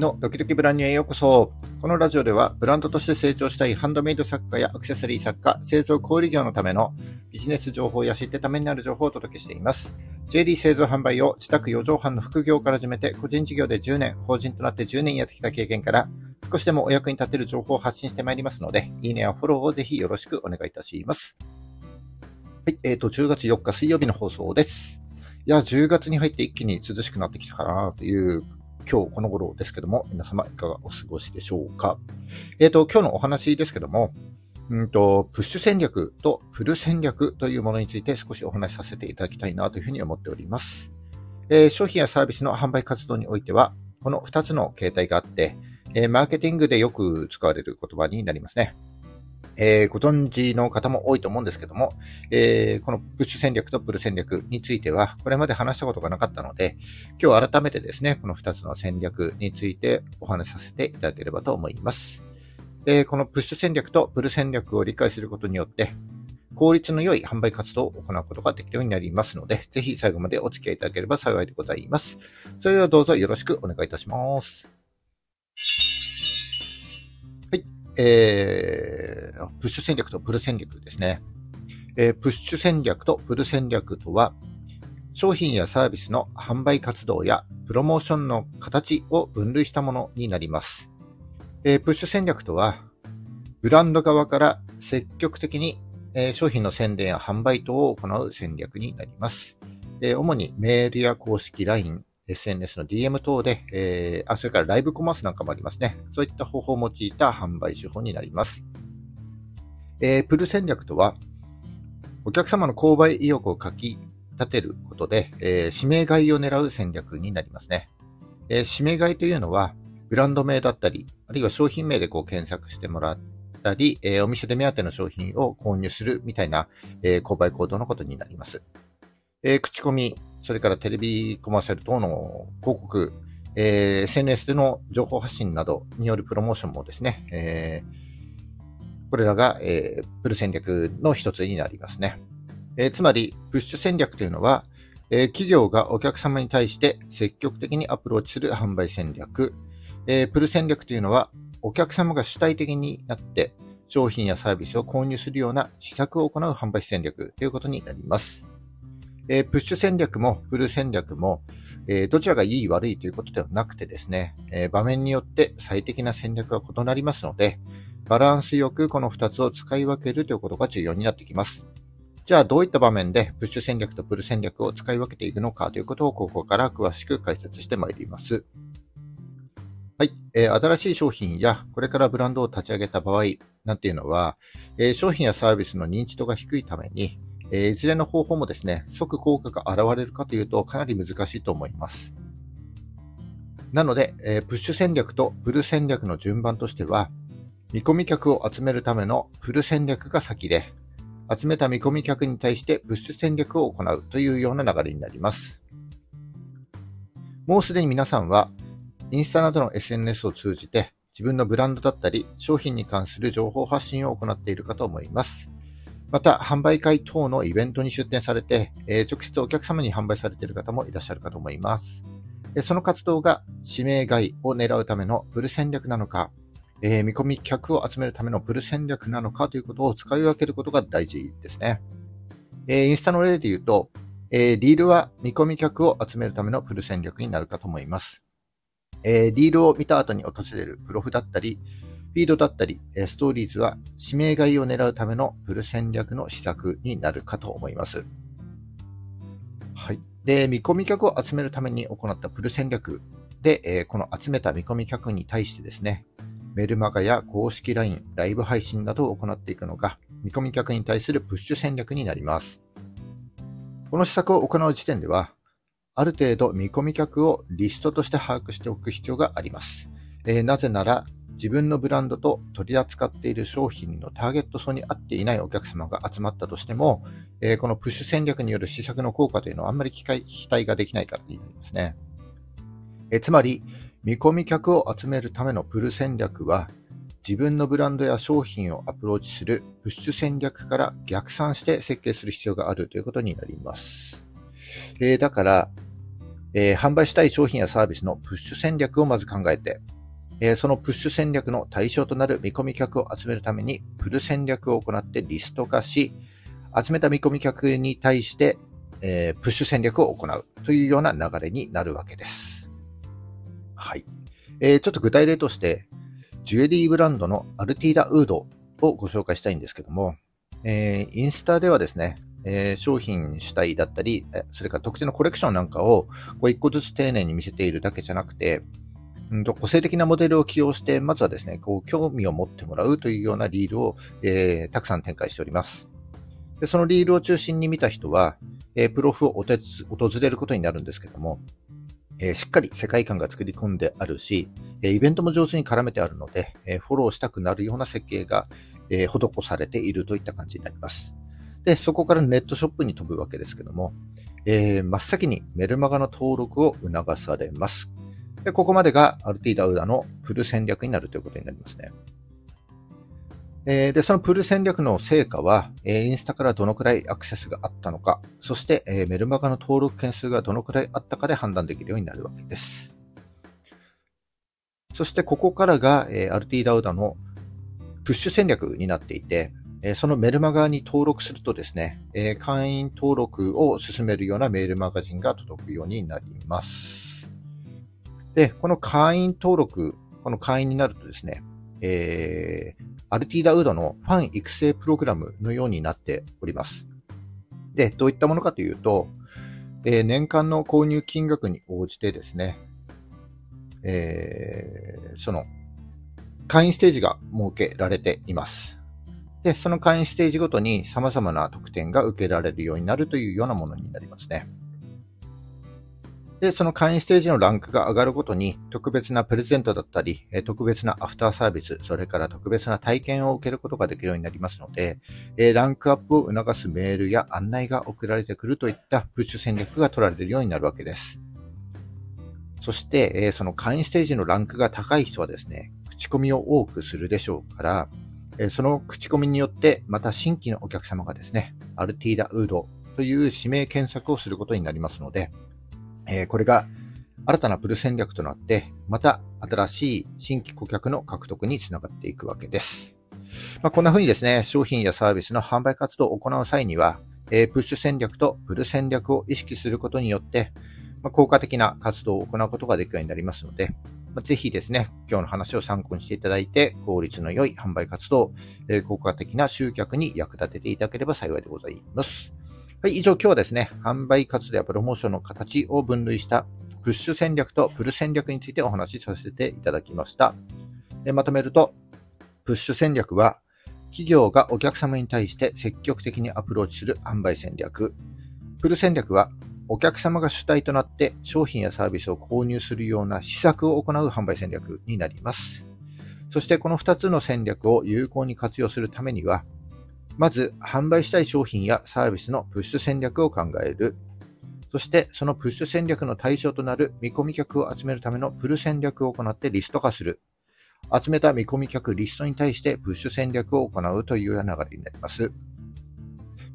のドキドキブランニュへようこそ。このラジオではブランドとして成長したいハンドメイド作家やアクセサリー作家、製造小売業のためのビジネス情報や知ってためになる情報をお届けしています。JD 製造販売を自宅4畳半の副業から始めて個人事業で10年、法人となって10年やってきた経験から少しでもお役に立てる情報を発信してまいりますので、いいねやフォローをぜひよろしくお願いいたします。はい、えっ、ー、と、10月4日水曜日の放送です。いや、10月に入って一気に涼しくなってきたかなという今日この頃ですけども、皆様いかがお過ごしでしょうか？えっ、ー、と、今日のお話ですけども、うんと、プッシュ戦略とプル戦略というものについて少しお話しさせていただきたいなというふうに思っております。えー、商品やサービスの販売活動においては、この2つの形態があって、えー、マーケティングでよく使われる言葉になりますね。えー、ご存知の方も多いと思うんですけども、えー、このプッシュ戦略とプル戦略については、これまで話したことがなかったので、今日改めてですね、この2つの戦略についてお話しさせていただければと思います。えー、このプッシュ戦略とプル戦略を理解することによって、効率の良い販売活動を行うことができるようになりますので、ぜひ最後までお付き合いいただければ幸いでございます。それではどうぞよろしくお願いいたします。えー、プッシュ戦略とプル戦略ですね。えー、プッシュ戦略とプル戦略とは、商品やサービスの販売活動やプロモーションの形を分類したものになります。えー、プッシュ戦略とは、ブランド側から積極的に、えー、商品の宣伝や販売等を行う戦略になります。えー、主にメールや公式 LINE、SNS の DM 等で、えー、あ、それからライブコマースなんかもありますね。そういった方法を用いた販売手法になります。えー、プル戦略とは、お客様の購買意欲をかき立てることで、えー、指名買いを狙う戦略になりますね。えー、指名買いというのは、ブランド名だったり、あるいは商品名でこう検索してもらったり、えー、お店で目当ての商品を購入するみたいな、えー、購買行動のことになります。えー、口コミ、それからテレビコマーシャル等の広告、えー、SNS での情報発信などによるプロモーションもですね、えー、これらが、えー、プル戦略の一つになりますね。えー、つまり、プッシュ戦略というのは、えー、企業がお客様に対して積極的にアプローチする販売戦略。えー、プル戦略というのは、お客様が主体的になって商品やサービスを購入するような施策を行う販売戦略ということになります。えー、プッシュ戦略もフル戦略も、えー、どちらがいい悪いということではなくてですね、え、場面によって最適な戦略は異なりますので、バランスよくこの2つを使い分けるということが重要になってきます。じゃあどういった場面でプッシュ戦略とプル戦略を使い分けていくのかということをここから詳しく解説してまいります。はい。えー、新しい商品やこれからブランドを立ち上げた場合なんていうのは、えー、商品やサービスの認知度が低いために、え、いずれの方法もですね、即効果が現れるかというとかなり難しいと思います。なので、えー、プッシュ戦略とプル戦略の順番としては、見込み客を集めるためのプル戦略が先で、集めた見込み客に対してプッシュ戦略を行うというような流れになります。もうすでに皆さんは、インスタなどの SNS を通じて自分のブランドだったり商品に関する情報発信を行っているかと思います。また、販売会等のイベントに出展されて、え、直接お客様に販売されている方もいらっしゃるかと思います。その活動が指名買いを狙うためのブル戦略なのか、えー、見込み客を集めるためのブル戦略なのかということを使い分けることが大事ですね。えー、インスタの例で言うと、えー、リールは見込み客を集めるためのプル戦略になるかと思います。えー、リールを見た後に訪れるプロフだったり、フィードだったり、ストーリーズは指名買いを狙うためのプル戦略の施策になるかと思います。はい。で、見込み客を集めるために行ったプル戦略で、えこの集めた見込み客に対してですね、メルマガや公式 LINE、ライブ配信などを行っていくのが、見込み客に対するプッシュ戦略になります。この施策を行う時点では、ある程度見込み客をリストとして把握しておく必要があります。えー、なぜなら、自分のブランドと取り扱っている商品のターゲット層に合っていないお客様が集まったとしても、えー、このプッシュ戦略による施策の効果というのはあんまり期待ができないからという意味ですね。えー、つまり、見込み客を集めるためのプル戦略は、自分のブランドや商品をアプローチするプッシュ戦略から逆算して設計する必要があるということになります。えー、だから、えー、販売したい商品やサービスのプッシュ戦略をまず考えて、えー、そのプッシュ戦略の対象となる見込み客を集めるために、プル戦略を行ってリスト化し、集めた見込み客に対して、えー、プッシュ戦略を行うというような流れになるわけです。はい。えー、ちょっと具体例として、ジュエリーブランドのアルティーダウードをご紹介したいんですけども、えー、インスタではですね、えー、商品主体だったり、それから特定のコレクションなんかをこう一個ずつ丁寧に見せているだけじゃなくて、うんと個性的なモデルを起用して、まずはですね、こう興味を持ってもらうというようなリールを、えー、たくさん展開しております。でそのリールを中心に見た人は、えー、プロフを訪れることになるんですけども、えー、しっかり世界観が作り込んであるし、えイベントも上手に絡めてあるので、えフォローしたくなるような設計が、え施されているといった感じになります。で、そこからネットショップに飛ぶわけですけども、えー、真っ先にメルマガの登録を促されます。で、ここまでがアルティダウダのプル戦略になるということになりますね。えー、で、そのプル戦略の成果は、えー、インスタからどのくらいアクセスがあったのか、そして、えー、メルマガの登録件数がどのくらいあったかで判断できるようになるわけです。そしてここからが、えー、アルティダウダのプッシュ戦略になっていて、えそのメルマガに登録するとですね、え会員登録を進めるようなメールマガジンが届くようになります。で、この会員登録、この会員になるとですね、えー、アルティーダウードのファン育成プログラムのようになっております。で、どういったものかというと、えー、年間の購入金額に応じてですね、えー、その、会員ステージが設けられています。で、その会員ステージごとに様々な特典が受けられるようになるというようなものになりますね。で、その会員ステージのランクが上がるごとに、特別なプレゼントだったり、特別なアフターサービス、それから特別な体験を受けることができるようになりますので、ランクアップを促すメールや案内が送られてくるといったプッシュ戦略が取られるようになるわけです。そして、その会員ステージのランクが高い人はですね、口コミを多くするでしょうから、その口コミによって、また新規のお客様がですね、アルティーダウードという指名検索をすることになりますので、えこれが新たなプル戦略となって、また新しい新規顧客の獲得につながっていくわけです。まあ、こんな風にですね、商品やサービスの販売活動を行う際には、えプッシュ戦略とプル戦略を意識することによって、まあ、効果的な活動を行うことができるようになりますので、ぜひですね、今日の話を参考にしていただいて、効率の良い販売活動、え効果的な集客に役立てていただければ幸いでございます。はい、以上今日はですね、販売活動やプロモーションの形を分類したプッシュ戦略とプル戦略についてお話しさせていただきました。まとめると、プッシュ戦略は、企業がお客様に対して積極的にアプローチする販売戦略。プル戦略は、お客様が主体となって商品やサービスを購入するような施策を行う販売戦略になります。そしてこの2つの戦略を有効に活用するためには、まず販売したい商品やサービスのプッシュ戦略を考える。そしてそのプッシュ戦略の対象となる見込み客を集めるためのプル戦略を行ってリスト化する。集めた見込み客リストに対してプッシュ戦略を行うというような流れになります。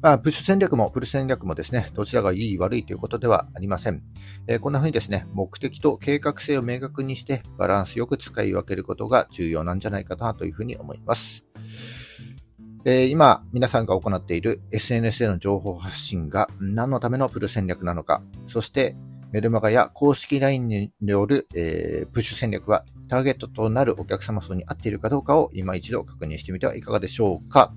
まあ、プッシュ戦略もプル戦略もですね、どちらがいい悪いということではありません。えー、こんな風にですね、目的と計画性を明確にしてバランスよく使い分けることが重要なんじゃないかなというふうに思います。え、今、皆さんが行っている SNS での情報発信が何のためのプル戦略なのか、そしてメルマガや公式 LINE による、えー、プッシュ戦略はターゲットとなるお客様層に合っているかどうかを今一度確認してみてはいかがでしょうか。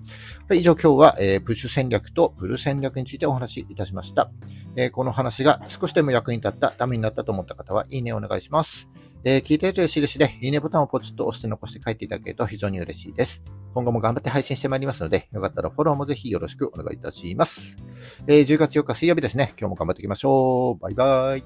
はい、以上今日は、えー、プッシュ戦略とプル戦略についてお話しいたしました。えー、この話が少しでも役に立った、ためになったと思った方は、いいねお願いします。え、聞いているという印で、いいねボタンをポチッと押して残して書いていただけると非常に嬉しいです。今後も頑張って配信してまいりますので、よかったらフォローもぜひよろしくお願いいたします。えー、10月4日水曜日ですね。今日も頑張っていきましょう。バイバイ。